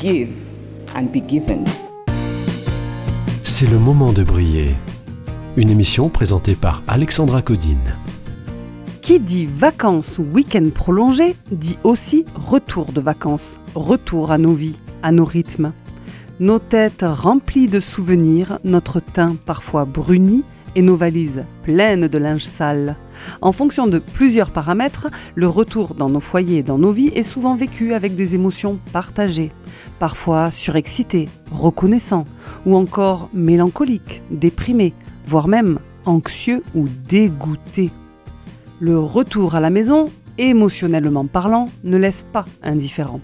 Give and be given. C'est le moment de briller. Une émission présentée par Alexandra Codine. Qui dit vacances ou week-end prolongé dit aussi retour de vacances, retour à nos vies, à nos rythmes. Nos têtes remplies de souvenirs, notre teint parfois bruni et nos valises pleines de linge sale. En fonction de plusieurs paramètres, le retour dans nos foyers et dans nos vies est souvent vécu avec des émotions partagées, parfois surexcité, reconnaissant, ou encore mélancolique, déprimé, voire même anxieux ou dégoûté. Le retour à la maison, émotionnellement parlant, ne laisse pas indifférent.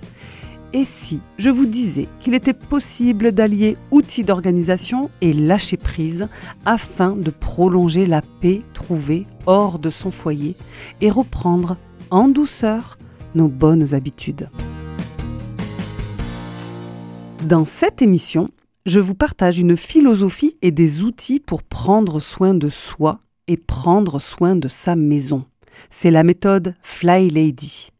Et si je vous disais qu'il était possible d'allier outils d'organisation et lâcher prise afin de prolonger la paix trouvée hors de son foyer et reprendre en douceur nos bonnes habitudes Dans cette émission, je vous partage une philosophie et des outils pour prendre soin de soi et prendre soin de sa maison. C'est la méthode Fly Lady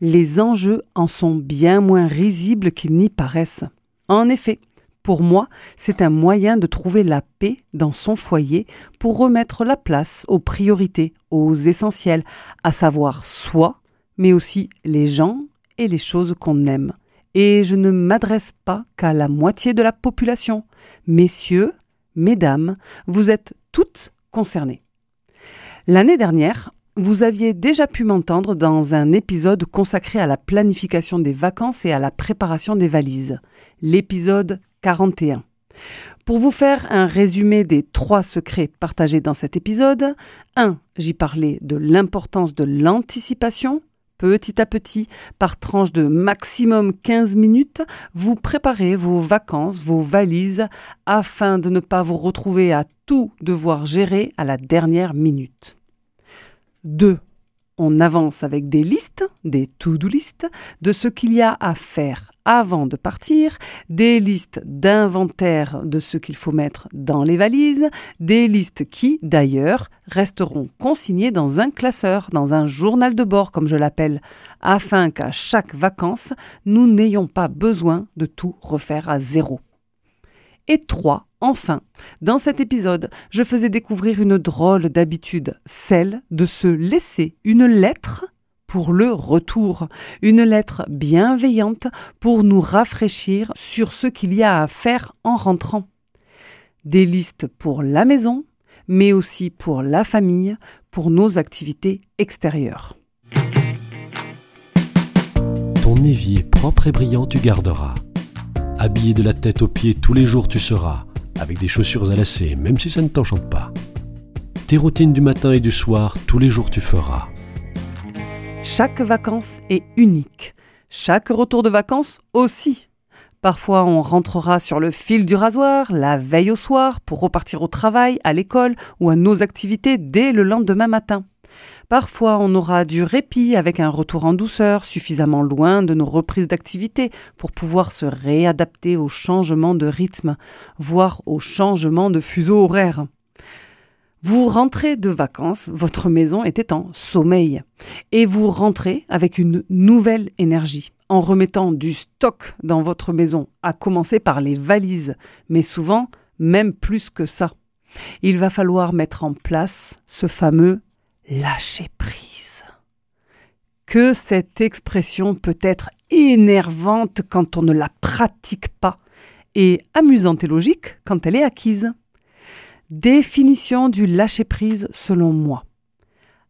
les enjeux en sont bien moins risibles qu'ils n'y paraissent. En effet, pour moi, c'est un moyen de trouver la paix dans son foyer pour remettre la place aux priorités, aux essentiels, à savoir soi, mais aussi les gens et les choses qu'on aime. Et je ne m'adresse pas qu'à la moitié de la population. Messieurs, mesdames, vous êtes toutes concernées. L'année dernière, vous aviez déjà pu m'entendre dans un épisode consacré à la planification des vacances et à la préparation des valises, l'épisode 41. Pour vous faire un résumé des trois secrets partagés dans cet épisode, 1. J'y parlais de l'importance de l'anticipation. Petit à petit, par tranche de maximum 15 minutes, vous préparez vos vacances, vos valises, afin de ne pas vous retrouver à tout devoir gérer à la dernière minute. 2. On avance avec des listes, des to-do listes, de ce qu'il y a à faire avant de partir, des listes d'inventaire de ce qu'il faut mettre dans les valises, des listes qui, d'ailleurs, resteront consignées dans un classeur, dans un journal de bord, comme je l'appelle, afin qu'à chaque vacances, nous n'ayons pas besoin de tout refaire à zéro. Et 3. Enfin, dans cet épisode, je faisais découvrir une drôle d'habitude, celle de se laisser une lettre pour le retour, une lettre bienveillante pour nous rafraîchir sur ce qu'il y a à faire en rentrant. Des listes pour la maison, mais aussi pour la famille, pour nos activités extérieures. Ton évier propre et brillant tu garderas. Habillé de la tête aux pieds tous les jours tu seras, avec des chaussures à lacets, même si ça ne t'enchante pas. Tes routines du matin et du soir, tous les jours tu feras. Chaque vacance est unique. Chaque retour de vacances aussi. Parfois, on rentrera sur le fil du rasoir la veille au soir pour repartir au travail, à l'école ou à nos activités dès le lendemain matin. Parfois, on aura du répit avec un retour en douceur suffisamment loin de nos reprises d'activité pour pouvoir se réadapter au changement de rythme, voire au changement de fuseau horaire. Vous rentrez de vacances, votre maison était en sommeil, et vous rentrez avec une nouvelle énergie, en remettant du stock dans votre maison, à commencer par les valises, mais souvent même plus que ça. Il va falloir mettre en place ce fameux lâcher prise. Que cette expression peut être énervante quand on ne la pratique pas et amusante et logique quand elle est acquise. Définition du lâcher prise selon moi.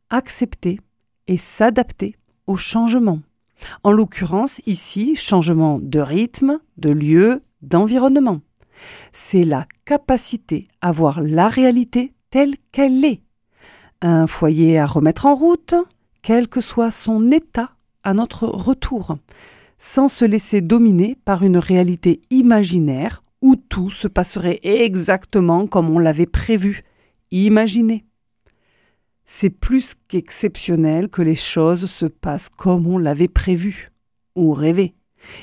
Accepter et s'adapter au changement. En l'occurrence, ici, changement de rythme, de lieu, d'environnement. C'est la capacité à voir la réalité telle qu'elle est un foyer à remettre en route, quel que soit son état à notre retour. sans se laisser dominer par une réalité imaginaire où tout se passerait exactement comme on l'avait prévu. Imaginez. C'est plus qu'exceptionnel que les choses se passent comme on l'avait prévu ou rêvé.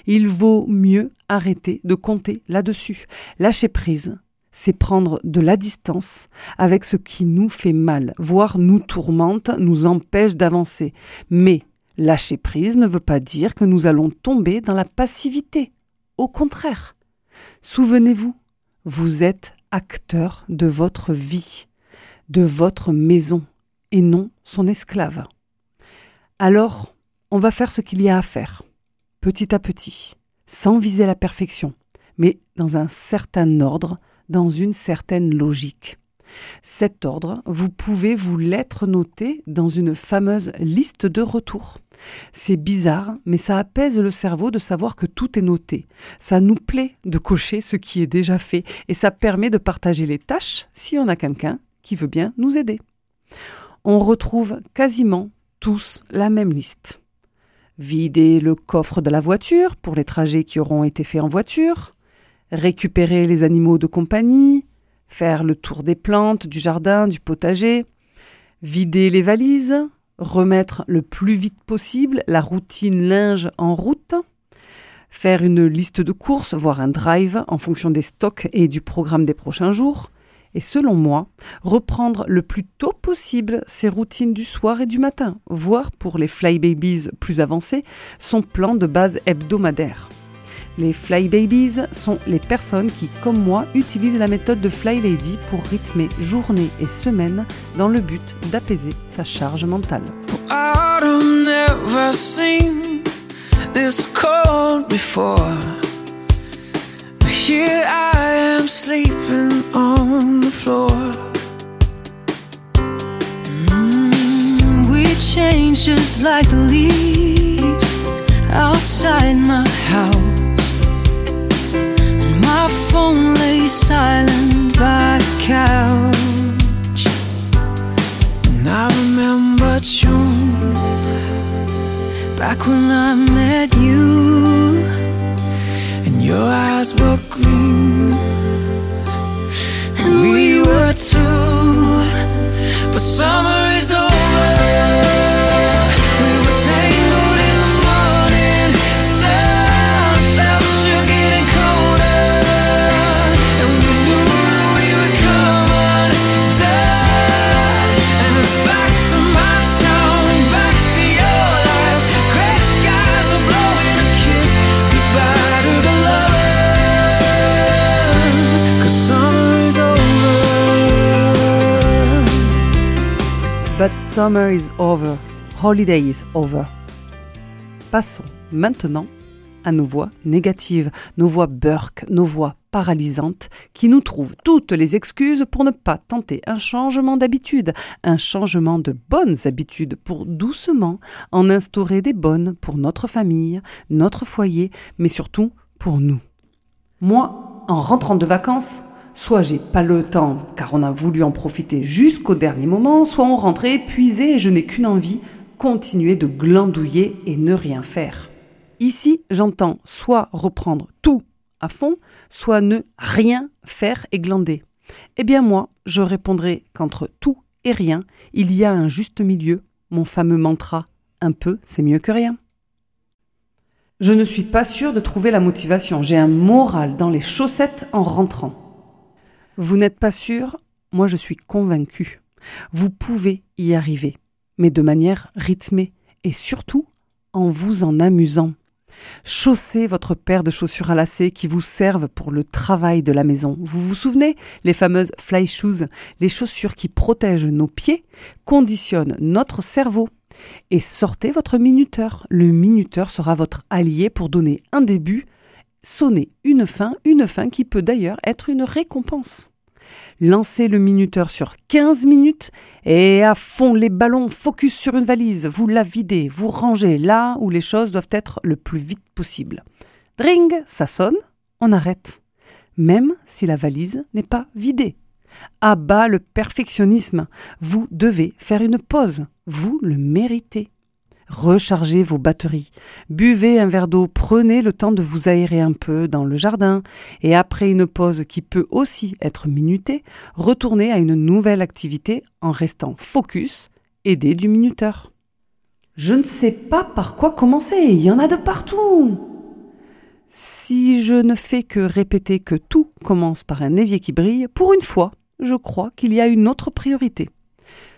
Il vaut mieux arrêter de compter là-dessus. Lâcher prise, c'est prendre de la distance avec ce qui nous fait mal, voire nous tourmente, nous empêche d'avancer. Mais lâcher prise ne veut pas dire que nous allons tomber dans la passivité. Au contraire. Souvenez-vous, vous êtes acteur de votre vie, de votre maison, et non son esclave. Alors, on va faire ce qu'il y a à faire, petit à petit, sans viser la perfection, mais dans un certain ordre, dans une certaine logique. Cet ordre, vous pouvez vous l'être noté dans une fameuse liste de retour. C'est bizarre, mais ça apaise le cerveau de savoir que tout est noté. Ça nous plaît de cocher ce qui est déjà fait et ça permet de partager les tâches si on a quelqu'un qui veut bien nous aider. On retrouve quasiment tous la même liste. Vider le coffre de la voiture pour les trajets qui auront été faits en voiture, récupérer les animaux de compagnie, faire le tour des plantes, du jardin, du potager, vider les valises, remettre le plus vite possible la routine linge en route, faire une liste de courses, voire un drive en fonction des stocks et du programme des prochains jours, et selon moi, reprendre le plus tôt possible ses routines du soir et du matin, voire pour les fly babies plus avancés, son plan de base hebdomadaire. Les Fly Babies sont les personnes qui, comme moi, utilisent la méthode de Fly Lady pour rythmer journée et semaine dans le but d'apaiser sa charge mentale. When I met you, and your eyes were green, and we were two. But summer But summer is over, holiday is over. Passons maintenant à nos voix négatives, nos voix burk, nos voix paralysantes, qui nous trouvent toutes les excuses pour ne pas tenter un changement d'habitude, un changement de bonnes habitudes pour doucement en instaurer des bonnes pour notre famille, notre foyer, mais surtout pour nous. Moi, en rentrant de vacances, soit j'ai pas le temps car on a voulu en profiter jusqu'au dernier moment, soit on rentrait épuisé et je n'ai qu'une envie, continuer de glandouiller et ne rien faire. Ici, j'entends soit reprendre tout à fond, soit ne rien faire et glander. Eh bien moi, je répondrai qu'entre tout et rien, il y a un juste milieu, mon fameux mantra un peu, c'est mieux que rien. Je ne suis pas sûre de trouver la motivation. J'ai un moral dans les chaussettes en rentrant. Vous n'êtes pas sûr? Moi, je suis convaincue. Vous pouvez y arriver, mais de manière rythmée et surtout en vous en amusant. Chaussez votre paire de chaussures à lacets qui vous servent pour le travail de la maison. Vous vous souvenez Les fameuses fly shoes, les chaussures qui protègent nos pieds, conditionnent notre cerveau. Et sortez votre minuteur. Le minuteur sera votre allié pour donner un début, sonner une fin, une fin qui peut d'ailleurs être une récompense. Lancez le minuteur sur 15 minutes et à fond les ballons, focus sur une valise, vous la videz, vous rangez là où les choses doivent être le plus vite possible. Dring, ça sonne, on arrête. Même si la valise n'est pas vidée. À bas le perfectionnisme, vous devez faire une pause, vous le méritez. Rechargez vos batteries, buvez un verre d'eau, prenez le temps de vous aérer un peu dans le jardin et après une pause qui peut aussi être minutée, retournez à une nouvelle activité en restant focus, aidé du minuteur. Je ne sais pas par quoi commencer, il y en a de partout. Si je ne fais que répéter que tout commence par un évier qui brille, pour une fois, je crois qu'il y a une autre priorité.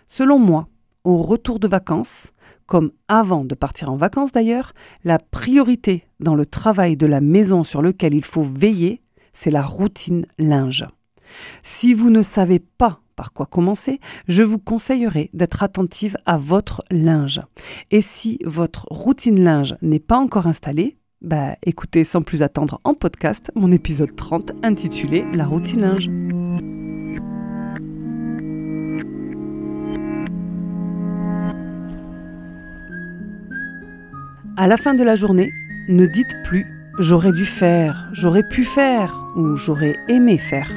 Selon moi, au retour de vacances, comme avant de partir en vacances d'ailleurs, la priorité dans le travail de la maison sur lequel il faut veiller, c'est la routine linge. Si vous ne savez pas par quoi commencer, je vous conseillerais d'être attentive à votre linge. Et si votre routine linge n'est pas encore installée, bah écoutez sans plus attendre en podcast mon épisode 30 intitulé La routine linge. À la fin de la journée, ne dites plus j'aurais dû faire, j'aurais pu faire ou j'aurais aimé faire.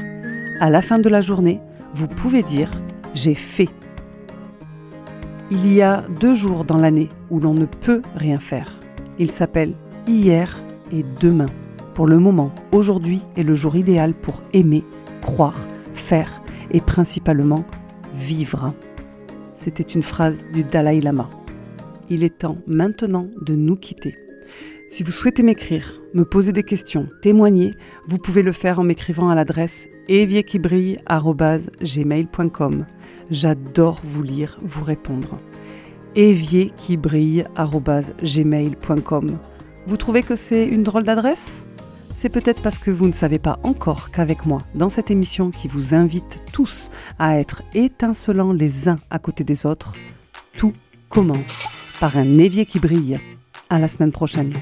À la fin de la journée, vous pouvez dire j'ai fait. Il y a deux jours dans l'année où l'on ne peut rien faire. Ils s'appellent hier et demain. Pour le moment, aujourd'hui est le jour idéal pour aimer, croire, faire et principalement vivre. C'était une phrase du Dalai Lama. Il est temps maintenant de nous quitter. Si vous souhaitez m'écrire, me poser des questions, témoigner, vous pouvez le faire en m'écrivant à l'adresse évierquibrille.gmail.com. J'adore vous lire, vous répondre. évierquibrille.gmail.com. Vous trouvez que c'est une drôle d'adresse? C'est peut-être parce que vous ne savez pas encore qu'avec moi, dans cette émission qui vous invite tous à être étincelants les uns à côté des autres, tout commence par un évier qui brille. À la semaine prochaine.